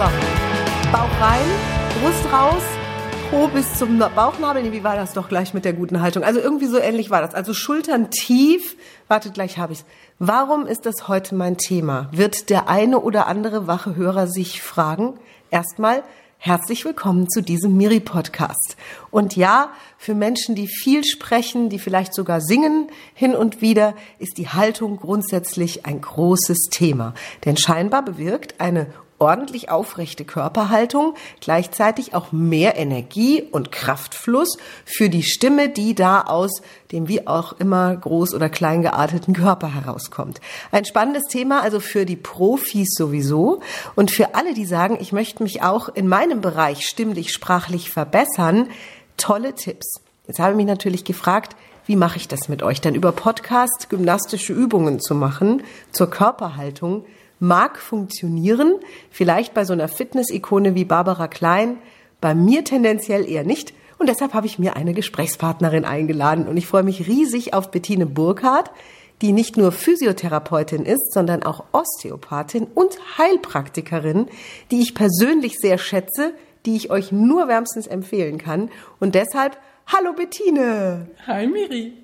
So, Bauch rein, Brust raus, Po bis zum Bauchnabel. Wie war das doch gleich mit der guten Haltung? Also irgendwie so ähnlich war das. Also Schultern tief. Wartet, gleich habe ich's. Warum ist das heute mein Thema? Wird der eine oder andere wache Hörer sich fragen? Erstmal, Herzlich willkommen zu diesem Miri-Podcast. Und ja, für Menschen, die viel sprechen, die vielleicht sogar singen hin und wieder, ist die Haltung grundsätzlich ein großes Thema. Denn scheinbar bewirkt eine ordentlich aufrechte Körperhaltung, gleichzeitig auch mehr Energie und Kraftfluss für die Stimme, die da aus dem wie auch immer groß oder klein gearteten Körper herauskommt. Ein spannendes Thema also für die Profis sowieso und für alle, die sagen, ich möchte mich auch in meinem Bereich stimmlich, sprachlich verbessern, tolle Tipps. Jetzt habe ich mich natürlich gefragt, wie mache ich das mit euch? Dann über Podcast gymnastische Übungen zu machen zur Körperhaltung mag funktionieren, vielleicht bei so einer Fitness-Ikone wie Barbara Klein, bei mir tendenziell eher nicht. Und deshalb habe ich mir eine Gesprächspartnerin eingeladen und ich freue mich riesig auf Bettine Burkhardt, die nicht nur Physiotherapeutin ist, sondern auch Osteopathin und Heilpraktikerin, die ich persönlich sehr schätze, die ich euch nur wärmstens empfehlen kann. Und deshalb Hallo Bettine. Hi Miri.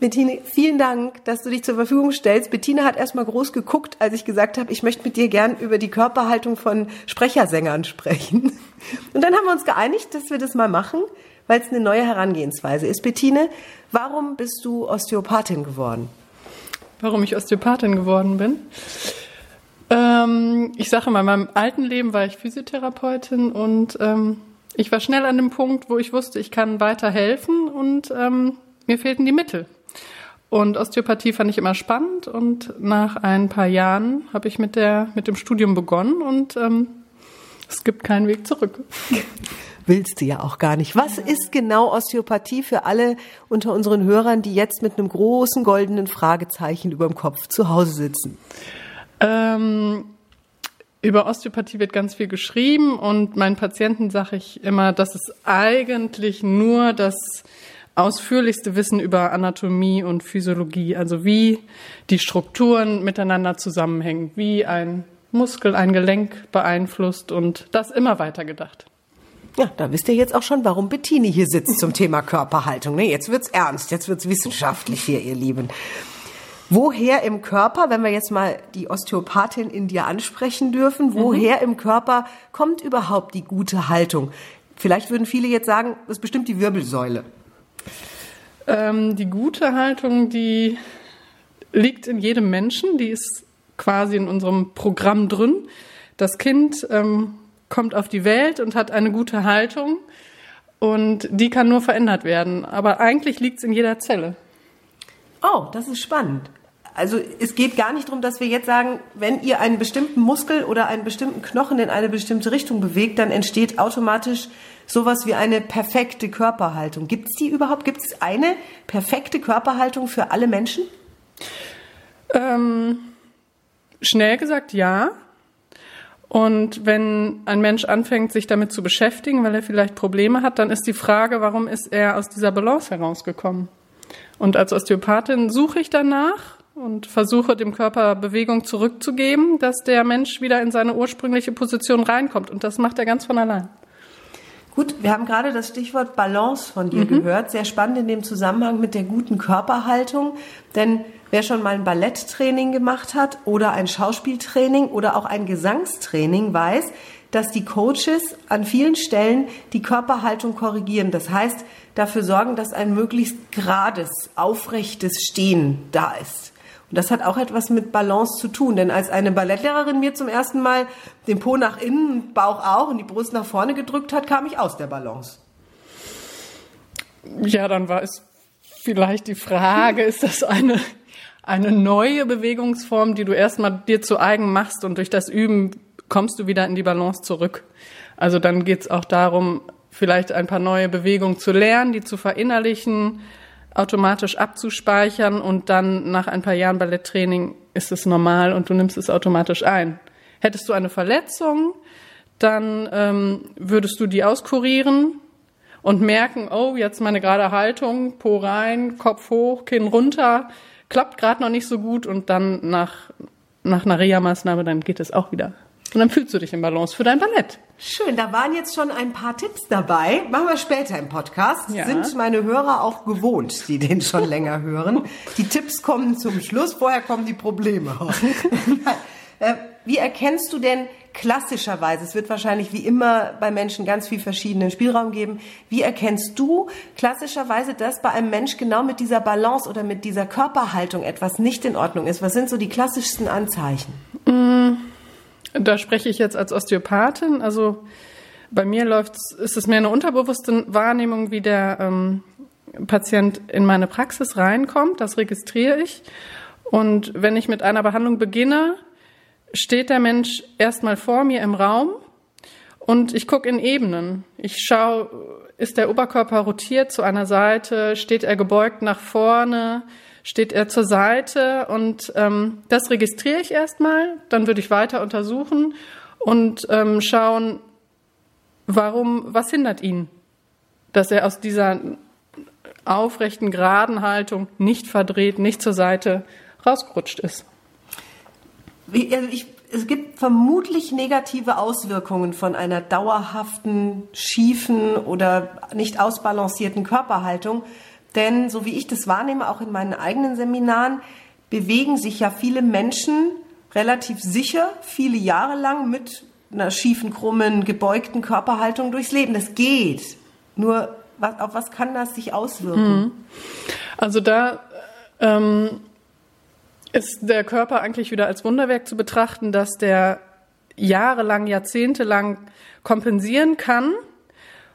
Bettine, vielen Dank, dass du dich zur Verfügung stellst. Bettine hat erstmal groß geguckt, als ich gesagt habe, ich möchte mit dir gern über die Körperhaltung von Sprechersängern sprechen. Und dann haben wir uns geeinigt, dass wir das mal machen, weil es eine neue Herangehensweise ist. Bettine, warum bist du Osteopathin geworden? Warum ich Osteopathin geworden bin? Ähm, ich sage mal, in meinem alten Leben war ich Physiotherapeutin und ähm, ich war schnell an dem Punkt, wo ich wusste, ich kann weiterhelfen und ähm, mir fehlten die Mittel. Und Osteopathie fand ich immer spannend und nach ein paar Jahren habe ich mit der mit dem Studium begonnen und ähm, es gibt keinen Weg zurück. Willst du ja auch gar nicht. Was ist genau Osteopathie für alle unter unseren Hörern, die jetzt mit einem großen goldenen Fragezeichen über dem Kopf zu Hause sitzen? Ähm, über Osteopathie wird ganz viel geschrieben und meinen Patienten sage ich immer, das ist eigentlich nur das ausführlichste Wissen über Anatomie und Physiologie, also wie die Strukturen miteinander zusammenhängen, wie ein Muskel ein Gelenk beeinflusst und das immer weiter gedacht. Ja, da wisst ihr jetzt auch schon, warum Bettini hier sitzt zum Thema Körperhaltung. Ne, jetzt wird's ernst, jetzt wird's wissenschaftlich hier, ihr Lieben. Woher im Körper, wenn wir jetzt mal die Osteopathin in dir ansprechen dürfen, woher mhm. im Körper kommt überhaupt die gute Haltung? Vielleicht würden viele jetzt sagen, das ist bestimmt die Wirbelsäule. Ähm, die gute Haltung, die liegt in jedem Menschen, die ist quasi in unserem Programm drin. Das Kind ähm, kommt auf die Welt und hat eine gute Haltung und die kann nur verändert werden. Aber eigentlich liegt es in jeder Zelle. Oh, das ist spannend also es geht gar nicht darum, dass wir jetzt sagen, wenn ihr einen bestimmten Muskel oder einen bestimmten Knochen in eine bestimmte Richtung bewegt, dann entsteht automatisch sowas wie eine perfekte Körperhaltung. Gibt es die überhaupt? Gibt es eine perfekte Körperhaltung für alle Menschen? Ähm, schnell gesagt ja. Und wenn ein Mensch anfängt, sich damit zu beschäftigen, weil er vielleicht Probleme hat, dann ist die Frage, warum ist er aus dieser Balance herausgekommen? Und als Osteopathin suche ich danach und versuche dem Körper Bewegung zurückzugeben, dass der Mensch wieder in seine ursprüngliche Position reinkommt. Und das macht er ganz von allein. Gut, wir haben gerade das Stichwort Balance von dir mhm. gehört. Sehr spannend in dem Zusammenhang mit der guten Körperhaltung. Denn wer schon mal ein Balletttraining gemacht hat oder ein Schauspieltraining oder auch ein Gesangstraining weiß, dass die Coaches an vielen Stellen die Körperhaltung korrigieren. Das heißt, dafür sorgen, dass ein möglichst gerades, aufrechtes Stehen da ist. Und das hat auch etwas mit Balance zu tun, denn als eine Ballettlehrerin mir zum ersten Mal den Po nach innen, Bauch auch und die Brust nach vorne gedrückt hat, kam ich aus der Balance. Ja, dann war es vielleicht die Frage, ist das eine, eine neue Bewegungsform, die du erstmal dir zu eigen machst und durch das Üben kommst du wieder in die Balance zurück. Also dann geht es auch darum, vielleicht ein paar neue Bewegungen zu lernen, die zu verinnerlichen, automatisch abzuspeichern und dann nach ein paar Jahren Balletttraining ist es normal und du nimmst es automatisch ein. Hättest du eine Verletzung, dann ähm, würdest du die auskurieren und merken, oh, jetzt meine gerade Haltung, Po rein, Kopf hoch, Kinn runter, klappt gerade noch nicht so gut und dann nach, nach einer Reha-Maßnahme, dann geht es auch wieder. Und dann fühlst du dich in Balance für dein Ballett. Schön, da waren jetzt schon ein paar Tipps dabei. Machen wir später im Podcast. Ja. Sind meine Hörer auch gewohnt, die den schon länger hören. Die Tipps kommen zum Schluss, vorher kommen die Probleme. Äh, wie erkennst du denn klassischerweise, es wird wahrscheinlich wie immer bei Menschen ganz viel verschiedenen Spielraum geben, wie erkennst du klassischerweise, dass bei einem Mensch genau mit dieser Balance oder mit dieser Körperhaltung etwas nicht in Ordnung ist? Was sind so die klassischsten Anzeichen? Da spreche ich jetzt als Osteopathin. Also bei mir läuft ist es mehr eine unterbewusste Wahrnehmung, wie der ähm, Patient in meine Praxis reinkommt. Das registriere ich. Und wenn ich mit einer Behandlung beginne, steht der Mensch erstmal vor mir im Raum und ich gucke in Ebenen. Ich schaue, ist der Oberkörper rotiert zu einer Seite, steht er gebeugt nach vorne, steht er zur Seite und ähm, das registriere ich erstmal. Dann würde ich weiter untersuchen und ähm, schauen, warum, was hindert ihn, dass er aus dieser aufrechten, geraden Haltung nicht verdreht, nicht zur Seite rausgerutscht ist. Also ich, es gibt vermutlich negative Auswirkungen von einer dauerhaften, schiefen oder nicht ausbalancierten Körperhaltung. Denn so wie ich das wahrnehme, auch in meinen eigenen Seminaren, bewegen sich ja viele Menschen relativ sicher viele Jahre lang mit einer schiefen, krummen, gebeugten Körperhaltung durchs Leben. Das geht. Nur auf was kann das sich auswirken? Also da ähm, ist der Körper eigentlich wieder als Wunderwerk zu betrachten, dass der jahrelang, jahrzehntelang kompensieren kann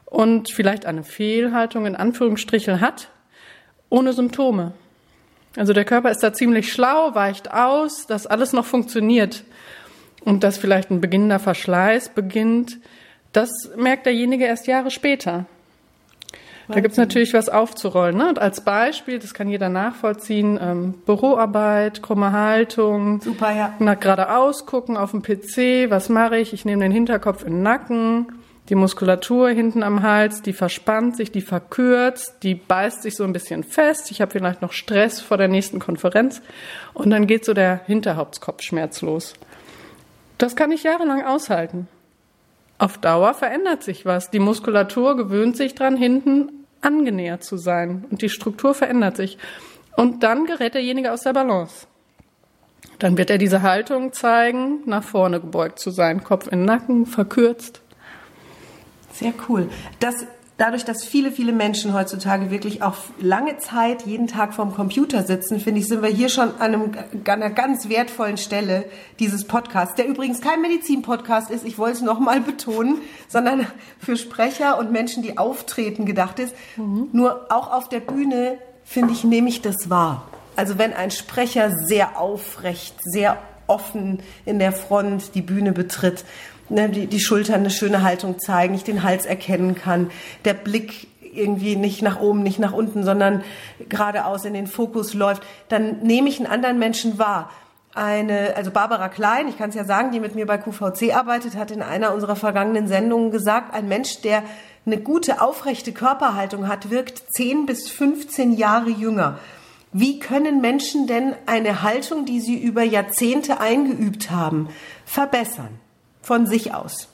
und vielleicht eine Fehlhaltung in Anführungsstrichen hat, ohne Symptome. Also der Körper ist da ziemlich schlau, weicht aus, dass alles noch funktioniert und dass vielleicht ein beginnender Verschleiß beginnt, das merkt derjenige erst Jahre später. Da gibt's natürlich was aufzurollen. Ne? Und als Beispiel, das kann jeder nachvollziehen, ähm, Büroarbeit, krumme Haltung, Super, ja. nach geradeaus gucken auf dem PC, was mache ich? Ich nehme den Hinterkopf in den Nacken, die Muskulatur hinten am Hals, die verspannt sich, die verkürzt, die beißt sich so ein bisschen fest. Ich habe vielleicht noch Stress vor der nächsten Konferenz und dann geht so der Hinterhauptskopfschmerz los. Das kann ich jahrelang aushalten. Auf Dauer verändert sich was. Die Muskulatur gewöhnt sich dran, hinten angenähert zu sein und die Struktur verändert sich. Und dann gerät derjenige aus der Balance. Dann wird er diese Haltung zeigen, nach vorne gebeugt zu sein, Kopf in den Nacken, verkürzt. Sehr cool. Das, dadurch, dass viele, viele Menschen heutzutage wirklich auch lange Zeit jeden Tag vorm Computer sitzen, finde ich, sind wir hier schon an, einem, an einer ganz wertvollen Stelle dieses Podcasts, der übrigens kein Medizin-Podcast ist, ich wollte es nochmal betonen, sondern für Sprecher und Menschen, die auftreten, gedacht ist. Nur auch auf der Bühne, finde ich, nehme ich das wahr. Also wenn ein Sprecher sehr aufrecht, sehr offen in der Front die Bühne betritt, ne, die, die Schultern eine schöne Haltung zeigen, ich den Hals erkennen kann, der Blick irgendwie nicht nach oben, nicht nach unten, sondern geradeaus in den Fokus läuft, dann nehme ich einen anderen Menschen wahr. Eine, also Barbara Klein, ich kann es ja sagen, die mit mir bei QVC arbeitet, hat in einer unserer vergangenen Sendungen gesagt, ein Mensch, der eine gute, aufrechte Körperhaltung hat, wirkt 10 bis 15 Jahre jünger. Wie können Menschen denn eine Haltung, die sie über Jahrzehnte eingeübt haben, verbessern? Von sich aus.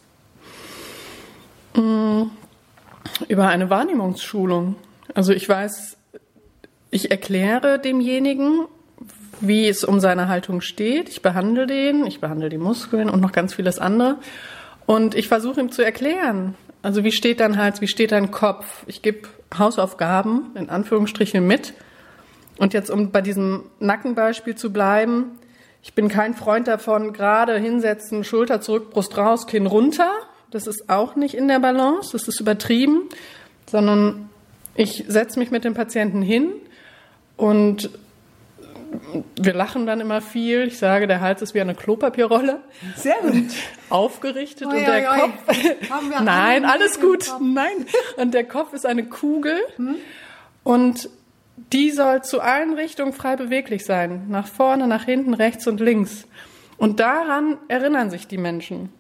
Über eine Wahrnehmungsschulung. Also ich weiß, ich erkläre demjenigen, wie es um seine Haltung steht. Ich behandle den, ich behandle die Muskeln und noch ganz vieles andere. Und ich versuche ihm zu erklären, also wie steht dein Hals, wie steht dein Kopf. Ich gebe Hausaufgaben in Anführungsstrichen mit. Und jetzt, um bei diesem Nackenbeispiel zu bleiben, ich bin kein Freund davon, gerade hinsetzen, Schulter zurück, Brust raus, Kinn runter. Das ist auch nicht in der Balance, das ist übertrieben, sondern ich setze mich mit dem Patienten hin und wir lachen dann immer viel. Ich sage, der Hals ist wie eine Klopapierrolle. Sehr gut. Aufgerichtet Oi, und der oi. Kopf. Nein, alle alles gut. Nein. Und der Kopf ist eine Kugel. Und die soll zu allen Richtungen frei beweglich sein. Nach vorne, nach hinten, rechts und links. Und daran erinnern sich die Menschen.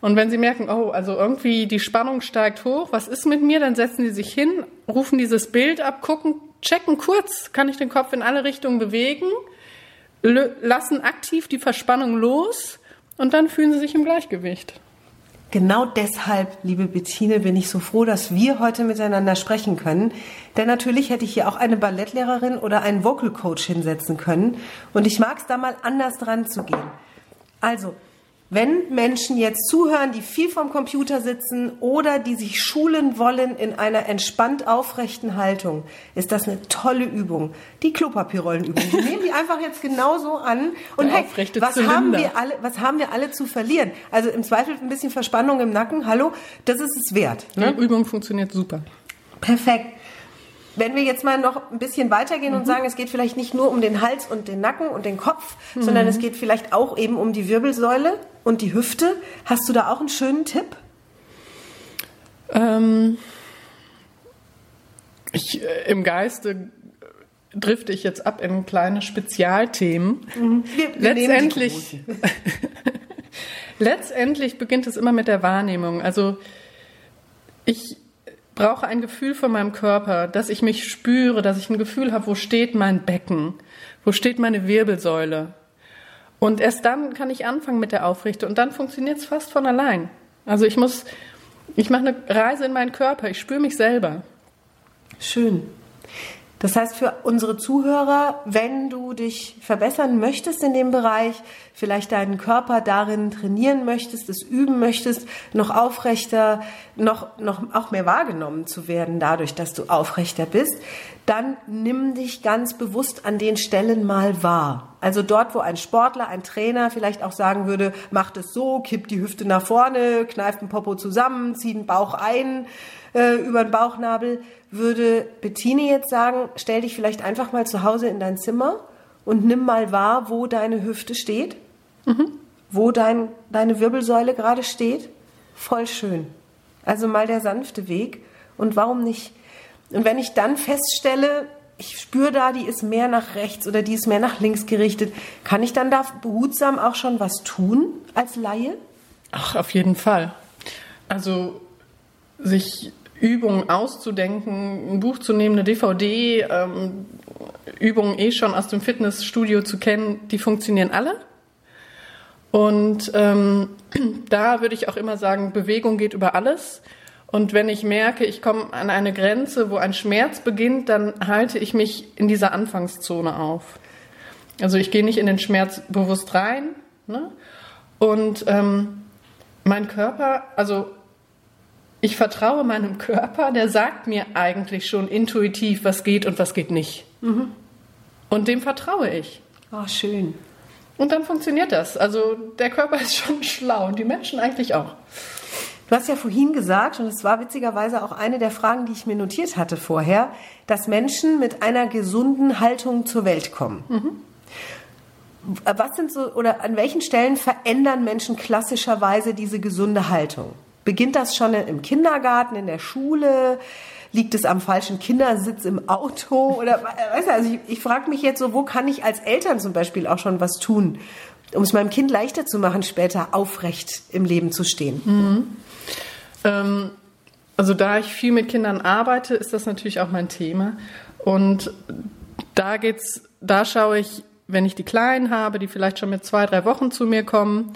Und wenn sie merken, oh, also irgendwie die Spannung steigt hoch, was ist mit mir, dann setzen sie sich hin, rufen dieses Bild ab, gucken, checken kurz, kann ich den Kopf in alle Richtungen bewegen, lassen aktiv die Verspannung los und dann fühlen sie sich im Gleichgewicht. Genau deshalb, liebe Bettine, bin ich so froh, dass wir heute miteinander sprechen können. Denn natürlich hätte ich hier auch eine Ballettlehrerin oder einen Vocal Coach hinsetzen können. Und ich mag es da mal anders dran zu gehen. Also, wenn Menschen jetzt zuhören, die viel vom Computer sitzen oder die sich schulen wollen in einer entspannt aufrechten Haltung, ist das eine tolle Übung. Die Klopapierrollenübung. Wir nehmen die einfach jetzt genauso an. Und hey, was haben, wir alle, was haben wir alle zu verlieren? Also im Zweifel ein bisschen Verspannung im Nacken. Hallo, das ist es wert. Ne? Die Übung funktioniert super. Perfekt. Wenn wir jetzt mal noch ein bisschen weitergehen mhm. und sagen, es geht vielleicht nicht nur um den Hals und den Nacken und den Kopf, mhm. sondern es geht vielleicht auch eben um die Wirbelsäule und die Hüfte. Hast du da auch einen schönen Tipp? Ähm, ich, äh, Im Geiste drifte ich jetzt ab in kleine Spezialthemen. Mhm. Wir, wir letztendlich, letztendlich beginnt es immer mit der Wahrnehmung. Also ich brauche ein Gefühl von meinem Körper, dass ich mich spüre, dass ich ein Gefühl habe, wo steht mein Becken, wo steht meine Wirbelsäule. Und erst dann kann ich anfangen mit der Aufrichtung und dann funktioniert es fast von allein. Also ich muss, ich mache eine Reise in meinen Körper, ich spüre mich selber. Schön. Das heißt für unsere Zuhörer, wenn du dich verbessern möchtest in dem Bereich, vielleicht deinen Körper darin trainieren möchtest, es üben möchtest, noch aufrechter, noch, noch auch mehr wahrgenommen zu werden dadurch, dass du aufrechter bist, dann nimm dich ganz bewusst an den Stellen mal wahr. Also dort, wo ein Sportler, ein Trainer vielleicht auch sagen würde, macht es so, kippt die Hüfte nach vorne, kneift den Popo zusammen, zieht den Bauch ein, äh, über den Bauchnabel, würde Bettine jetzt sagen, stell dich vielleicht einfach mal zu Hause in dein Zimmer und nimm mal wahr, wo deine Hüfte steht, mhm. wo dein, deine Wirbelsäule gerade steht. Voll schön. Also mal der sanfte Weg. Und warum nicht? Und wenn ich dann feststelle, ich spüre da, die ist mehr nach rechts oder die ist mehr nach links gerichtet, kann ich dann da behutsam auch schon was tun als Laie? Ach, auf jeden Fall. Also sich Übungen auszudenken, ein Buch zu nehmen, eine DVD, ähm, Übungen eh schon aus dem Fitnessstudio zu kennen, die funktionieren alle. Und ähm, da würde ich auch immer sagen, Bewegung geht über alles. Und wenn ich merke, ich komme an eine Grenze, wo ein Schmerz beginnt, dann halte ich mich in dieser Anfangszone auf. Also ich gehe nicht in den Schmerz bewusst rein. Ne? Und ähm, mein Körper, also ich vertraue meinem Körper, der sagt mir eigentlich schon intuitiv, was geht und was geht nicht. Mhm. Und dem vertraue ich. Oh, schön. Und dann funktioniert das. Also der Körper ist schon schlau und die Menschen eigentlich auch. Du hast ja vorhin gesagt, und es war witzigerweise auch eine der Fragen, die ich mir notiert hatte vorher, dass Menschen mit einer gesunden Haltung zur Welt kommen. Mhm. Was sind so, oder an welchen Stellen verändern Menschen klassischerweise diese gesunde Haltung? Beginnt das schon im Kindergarten, in der Schule? Liegt es am falschen Kindersitz im Auto? Oder weißt du, also ich, ich frage mich jetzt so, wo kann ich als Eltern zum Beispiel auch schon was tun, um es meinem Kind leichter zu machen, später aufrecht im Leben zu stehen? Mhm. Ähm, also da ich viel mit Kindern arbeite, ist das natürlich auch mein Thema. Und da geht's, da schaue ich, wenn ich die Kleinen habe, die vielleicht schon mit zwei, drei Wochen zu mir kommen,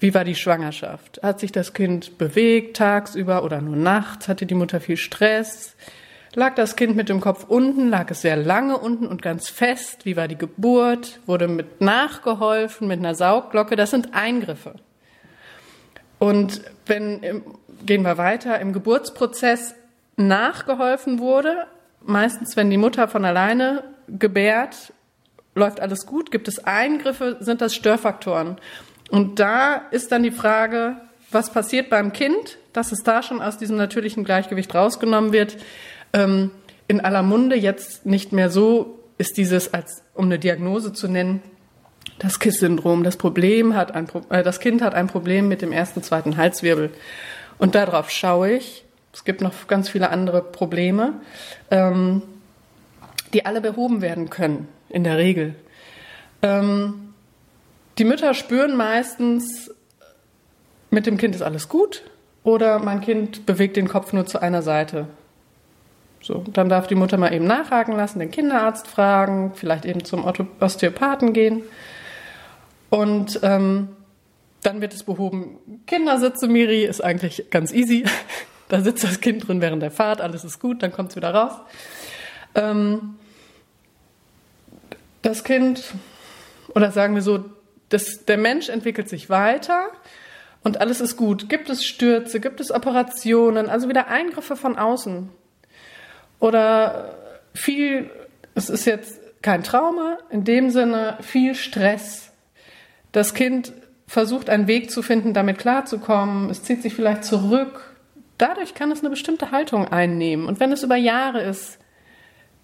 wie war die Schwangerschaft? Hat sich das Kind bewegt tagsüber oder nur nachts? Hatte die Mutter viel Stress? Lag das Kind mit dem Kopf unten? Lag es sehr lange unten und ganz fest? Wie war die Geburt? Wurde mit nachgeholfen, mit einer Saugglocke? Das sind Eingriffe. Und wenn, gehen wir weiter, im Geburtsprozess nachgeholfen wurde, meistens wenn die Mutter von alleine gebärt, läuft alles gut, gibt es Eingriffe, sind das Störfaktoren. Und da ist dann die Frage, was passiert beim Kind, dass es da schon aus diesem natürlichen Gleichgewicht rausgenommen wird. Ähm, in aller Munde jetzt nicht mehr so ist dieses, als um eine Diagnose zu nennen, das KISS-Syndrom. Das Problem hat ein, äh, das Kind hat ein Problem mit dem ersten, zweiten Halswirbel. Und darauf schaue ich. Es gibt noch ganz viele andere Probleme, ähm, die alle behoben werden können, in der Regel. Ähm, die Mütter spüren meistens, mit dem Kind ist alles gut oder mein Kind bewegt den Kopf nur zu einer Seite. So, dann darf die Mutter mal eben nachhaken lassen, den Kinderarzt fragen, vielleicht eben zum Osteopathen gehen. Und ähm, dann wird es behoben. Kindersitze, Miri, ist eigentlich ganz easy. Da sitzt das Kind drin während der Fahrt, alles ist gut, dann kommt es wieder raus. Ähm, das Kind, oder sagen wir so, das, der Mensch entwickelt sich weiter und alles ist gut. Gibt es Stürze, gibt es Operationen, also wieder Eingriffe von außen. Oder viel, es ist jetzt kein Trauma, in dem Sinne viel Stress. Das Kind versucht einen Weg zu finden, damit klarzukommen. Es zieht sich vielleicht zurück. Dadurch kann es eine bestimmte Haltung einnehmen. Und wenn es über Jahre ist,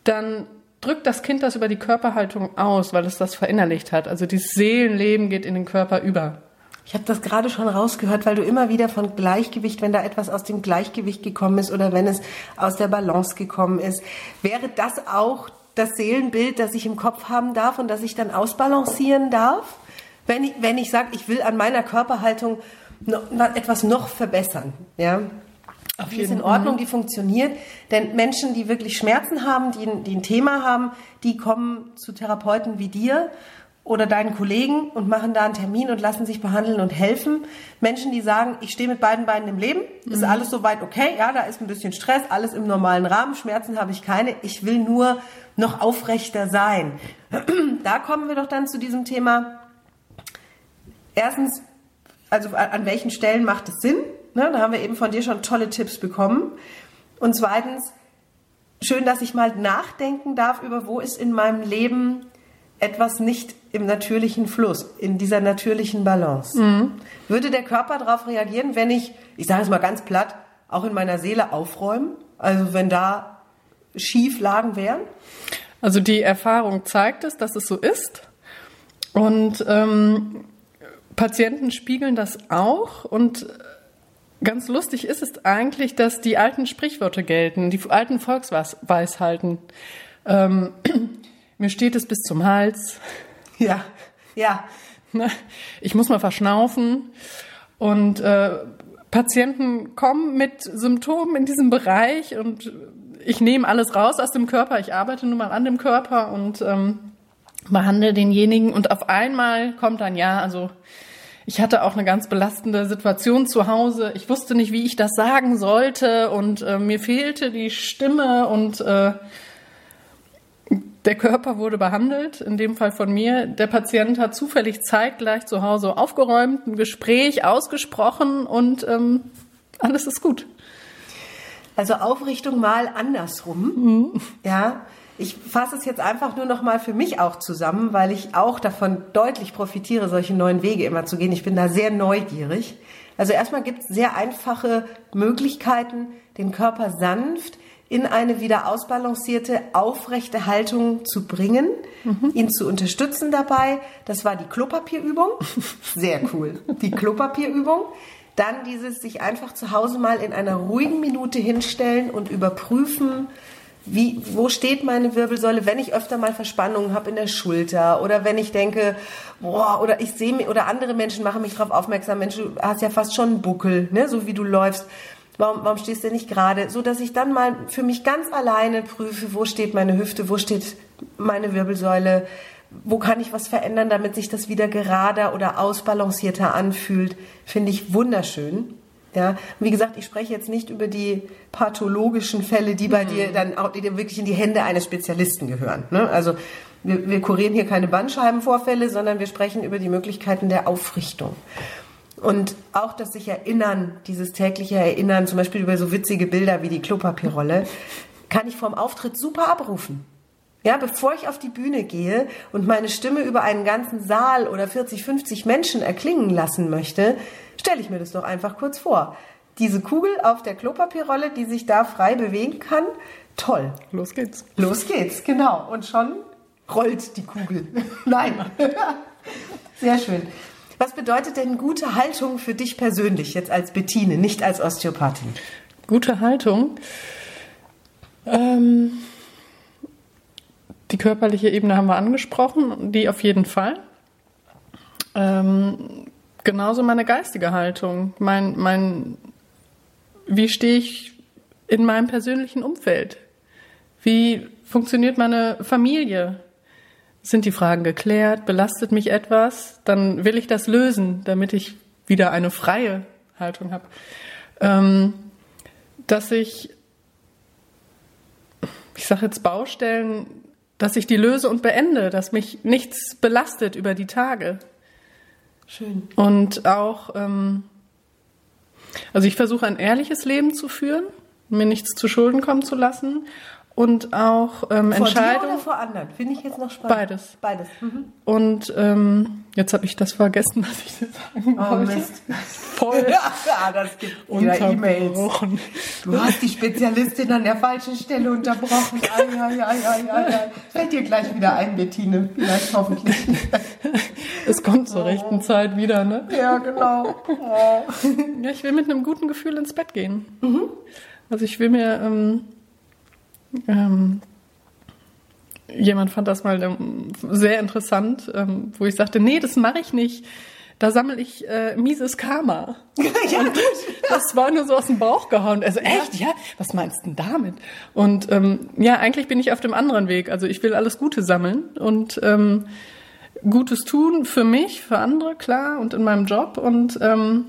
dann drückt das Kind das über die Körperhaltung aus, weil es das verinnerlicht hat. Also dieses Seelenleben geht in den Körper über. Ich habe das gerade schon rausgehört, weil du immer wieder von Gleichgewicht, wenn da etwas aus dem Gleichgewicht gekommen ist oder wenn es aus der Balance gekommen ist, wäre das auch das Seelenbild, das ich im Kopf haben darf und das ich dann ausbalancieren darf? Wenn ich, wenn ich sage, ich will an meiner Körperhaltung noch, etwas noch verbessern, ja? Auf die ist in Ordnung, die funktioniert. Denn Menschen, die wirklich Schmerzen haben, die, die ein Thema haben, die kommen zu Therapeuten wie dir oder deinen Kollegen und machen da einen Termin und lassen sich behandeln und helfen. Menschen, die sagen, ich stehe mit beiden Beinen im Leben, ist mhm. alles soweit okay, ja, da ist ein bisschen Stress, alles im normalen Rahmen, Schmerzen habe ich keine, ich will nur noch aufrechter sein. Da kommen wir doch dann zu diesem Thema. Erstens, also an welchen Stellen macht es Sinn? Ne, da haben wir eben von dir schon tolle Tipps bekommen. Und zweitens, schön, dass ich mal nachdenken darf über, wo ist in meinem Leben etwas nicht im natürlichen Fluss, in dieser natürlichen Balance. Mhm. Würde der Körper darauf reagieren, wenn ich, ich sage es mal ganz platt, auch in meiner Seele aufräumen? Also wenn da Schieflagen wären? Also die Erfahrung zeigt es, dass es so ist. Und ähm, Patienten spiegeln das auch. Und ganz lustig ist es eigentlich, dass die alten Sprichwörter gelten, die alten Volksweisheiten. Ähm, mir steht es bis zum Hals. Ja, ja. Ne? Ich muss mal verschnaufen. Und äh, Patienten kommen mit Symptomen in diesem Bereich und ich nehme alles raus aus dem Körper. Ich arbeite nun mal an dem Körper und ähm, behandle denjenigen. Und auf einmal kommt dann ja, also ich hatte auch eine ganz belastende Situation zu Hause. Ich wusste nicht, wie ich das sagen sollte und äh, mir fehlte die Stimme und äh, der Körper wurde behandelt, in dem Fall von mir. Der Patient hat zufällig zeitgleich zu Hause aufgeräumt, ein Gespräch ausgesprochen und ähm, alles ist gut. Also Aufrichtung mal andersrum. Mhm. Ja, ich fasse es jetzt einfach nur noch mal für mich auch zusammen, weil ich auch davon deutlich profitiere, solche neuen Wege immer zu gehen. Ich bin da sehr neugierig. Also erstmal gibt es sehr einfache Möglichkeiten, den Körper sanft in eine wieder ausbalancierte, aufrechte Haltung zu bringen, mhm. ihn zu unterstützen dabei. Das war die Klopapierübung. Sehr cool. Die Klopapierübung. Dann dieses sich einfach zu Hause mal in einer ruhigen Minute hinstellen und überprüfen, wie, wo steht meine Wirbelsäule, wenn ich öfter mal Verspannungen habe in der Schulter oder wenn ich denke, boah, oder ich sehe mir, oder andere Menschen machen mich darauf aufmerksam, Mensch, du hast ja fast schon einen Buckel, ne, so wie du läufst. Warum, warum stehst du nicht gerade? So dass ich dann mal für mich ganz alleine prüfe, wo steht meine Hüfte, wo steht meine Wirbelsäule, wo kann ich was verändern, damit sich das wieder gerader oder ausbalancierter anfühlt, finde ich wunderschön. Ja, wie gesagt, ich spreche jetzt nicht über die pathologischen Fälle, die bei mhm. dir dann auch die wirklich in die Hände eines Spezialisten gehören. Ne? Also wir, wir kurieren hier keine Bandscheibenvorfälle, sondern wir sprechen über die Möglichkeiten der Aufrichtung. Und auch das sich erinnern, dieses tägliche Erinnern, zum Beispiel über so witzige Bilder wie die Klopapierrolle, kann ich vom Auftritt super abrufen. Ja, bevor ich auf die Bühne gehe und meine Stimme über einen ganzen Saal oder 40, 50 Menschen erklingen lassen möchte, stelle ich mir das doch einfach kurz vor. Diese Kugel auf der Klopapierrolle, die sich da frei bewegen kann, toll. Los geht's. Los geht's, genau. Und schon rollt die Kugel. Nein. Sehr schön. Was bedeutet denn gute Haltung für dich persönlich, jetzt als Bettine, nicht als Osteopathin? Gute Haltung. Ähm die körperliche Ebene haben wir angesprochen, die auf jeden Fall. Ähm, genauso meine geistige Haltung, mein, mein, wie stehe ich in meinem persönlichen Umfeld? Wie funktioniert meine Familie? Sind die Fragen geklärt? Belastet mich etwas? Dann will ich das lösen, damit ich wieder eine freie Haltung habe, ähm, dass ich, ich sage jetzt Baustellen, dass ich die löse und beende, dass mich nichts belastet über die Tage. Schön. Und auch, ähm, also ich versuche ein ehrliches Leben zu führen, mir nichts zu Schulden kommen zu lassen und auch ähm, Vor dir Entscheidungen. oder vor anderen? Finde ich jetzt noch spannend. Beides. Beides. Mhm. Und ähm, jetzt habe ich das vergessen, was ich dir sagen Oh wollte. Mist. Voll Ja, das gibt wieder E-Mails. Du hast die Spezialistin an der falschen Stelle unterbrochen. Ai, ai, ai, ai, ai. Fällt dir gleich wieder ein, Bettine. Vielleicht hoffentlich. Es kommt zur rechten Zeit wieder, ne? Ja, genau. Oh. Ja, ich will mit einem guten Gefühl ins Bett gehen. Also ich will mir, ähm, ähm, jemand fand das mal ähm, sehr interessant, ähm, wo ich sagte, nee, das mache ich nicht. Da sammle ich äh, mieses Karma. ja, Und das war nur so aus dem Bauch gehauen. Also echt, ja? Was meinst du denn damit? Und ähm, ja, eigentlich bin ich auf dem anderen Weg. Also ich will alles Gute sammeln und ähm, Gutes tun für mich, für andere, klar, und in meinem Job. Und ähm,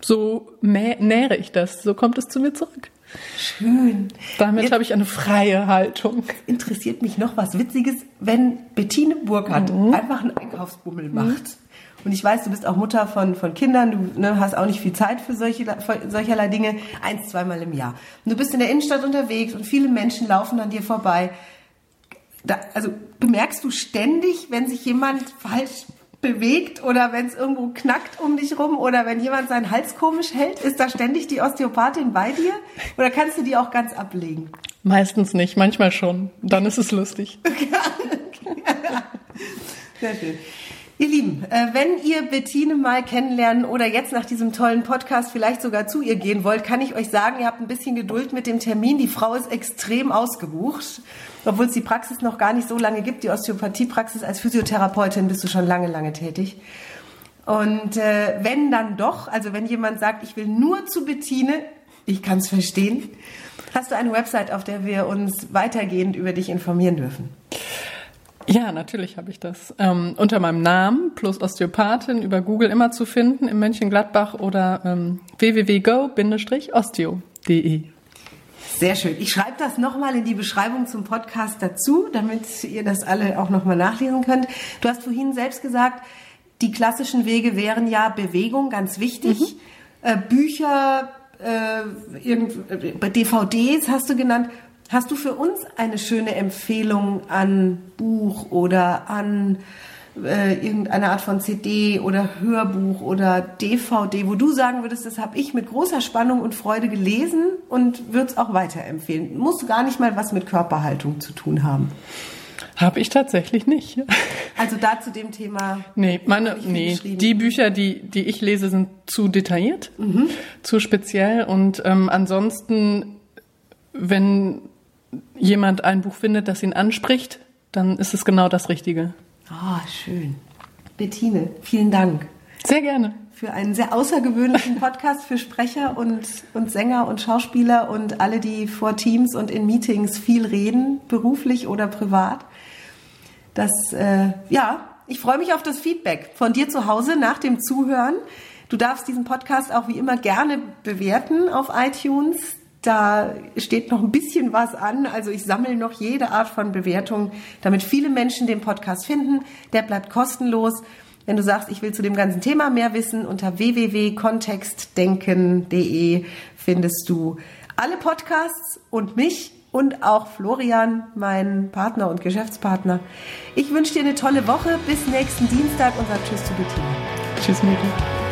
so nähere ich das. So kommt es zu mir zurück. Schön. Damit habe ich eine freie Haltung. interessiert mich noch was Witziges, wenn Bettine Burkhardt einfach einen Einkaufsbummel macht. Und ich weiß, du bist auch Mutter von, von Kindern, du ne, hast auch nicht viel Zeit für, solche, für solcherlei Dinge, eins, zweimal im Jahr. Und du bist in der Innenstadt unterwegs und viele Menschen laufen an dir vorbei. Da, also bemerkst du ständig, wenn sich jemand falsch bewegt oder wenn es irgendwo knackt um dich rum oder wenn jemand seinen Hals komisch hält, ist da ständig die Osteopathin bei dir? Oder kannst du die auch ganz ablegen? Meistens nicht, manchmal schon. Dann ist es lustig. Sehr schön. Ihr Lieben, äh, wenn ihr Bettine mal kennenlernen oder jetzt nach diesem tollen Podcast vielleicht sogar zu ihr gehen wollt, kann ich euch sagen, ihr habt ein bisschen Geduld mit dem Termin. Die Frau ist extrem ausgebucht, obwohl es die Praxis noch gar nicht so lange gibt. Die Osteopathiepraxis als Physiotherapeutin bist du schon lange, lange tätig. Und äh, wenn dann doch, also wenn jemand sagt, ich will nur zu Bettine, ich kann es verstehen, hast du eine Website, auf der wir uns weitergehend über dich informieren dürfen. Ja, natürlich habe ich das. Ähm, unter meinem Namen plus Osteopathin über Google immer zu finden in Mönchengladbach oder ähm, www.go-osteo.de. Sehr schön. Ich schreibe das nochmal in die Beschreibung zum Podcast dazu, damit ihr das alle auch nochmal nachlesen könnt. Du hast vorhin selbst gesagt, die klassischen Wege wären ja Bewegung, ganz wichtig. Äh, Bücher, äh, irgend, äh, bei DVDs hast du genannt. Hast du für uns eine schöne Empfehlung an Buch oder an äh, irgendeine Art von CD oder Hörbuch oder DVD, wo du sagen würdest, das habe ich mit großer Spannung und Freude gelesen und würde es auch weiterempfehlen. Muss gar nicht mal was mit Körperhaltung zu tun haben. Habe ich tatsächlich nicht. Also da zu dem Thema. Nee, meine, nee, die Bücher, die, die ich lese, sind zu detailliert, zu speziell und ähm, ansonsten, wenn jemand ein Buch findet, das ihn anspricht, dann ist es genau das Richtige. Ah, schön. Bettine, vielen Dank Sehr gerne. für einen sehr außergewöhnlichen Podcast für Sprecher und, und Sänger und Schauspieler und alle, die vor Teams und in Meetings viel reden, beruflich oder privat. Das, äh, ja, ich freue mich auf das Feedback von dir zu Hause nach dem Zuhören. Du darfst diesen Podcast auch wie immer gerne bewerten auf iTunes. Da steht noch ein bisschen was an. Also ich sammle noch jede Art von Bewertung, damit viele Menschen den Podcast finden. Der bleibt kostenlos. Wenn du sagst, ich will zu dem ganzen Thema mehr wissen, unter www.kontextdenken.de findest du alle Podcasts und mich und auch Florian, meinen Partner und Geschäftspartner. Ich wünsche dir eine tolle Woche. Bis nächsten Dienstag und sag Tschüss zu Bettina. Tschüss, Miri.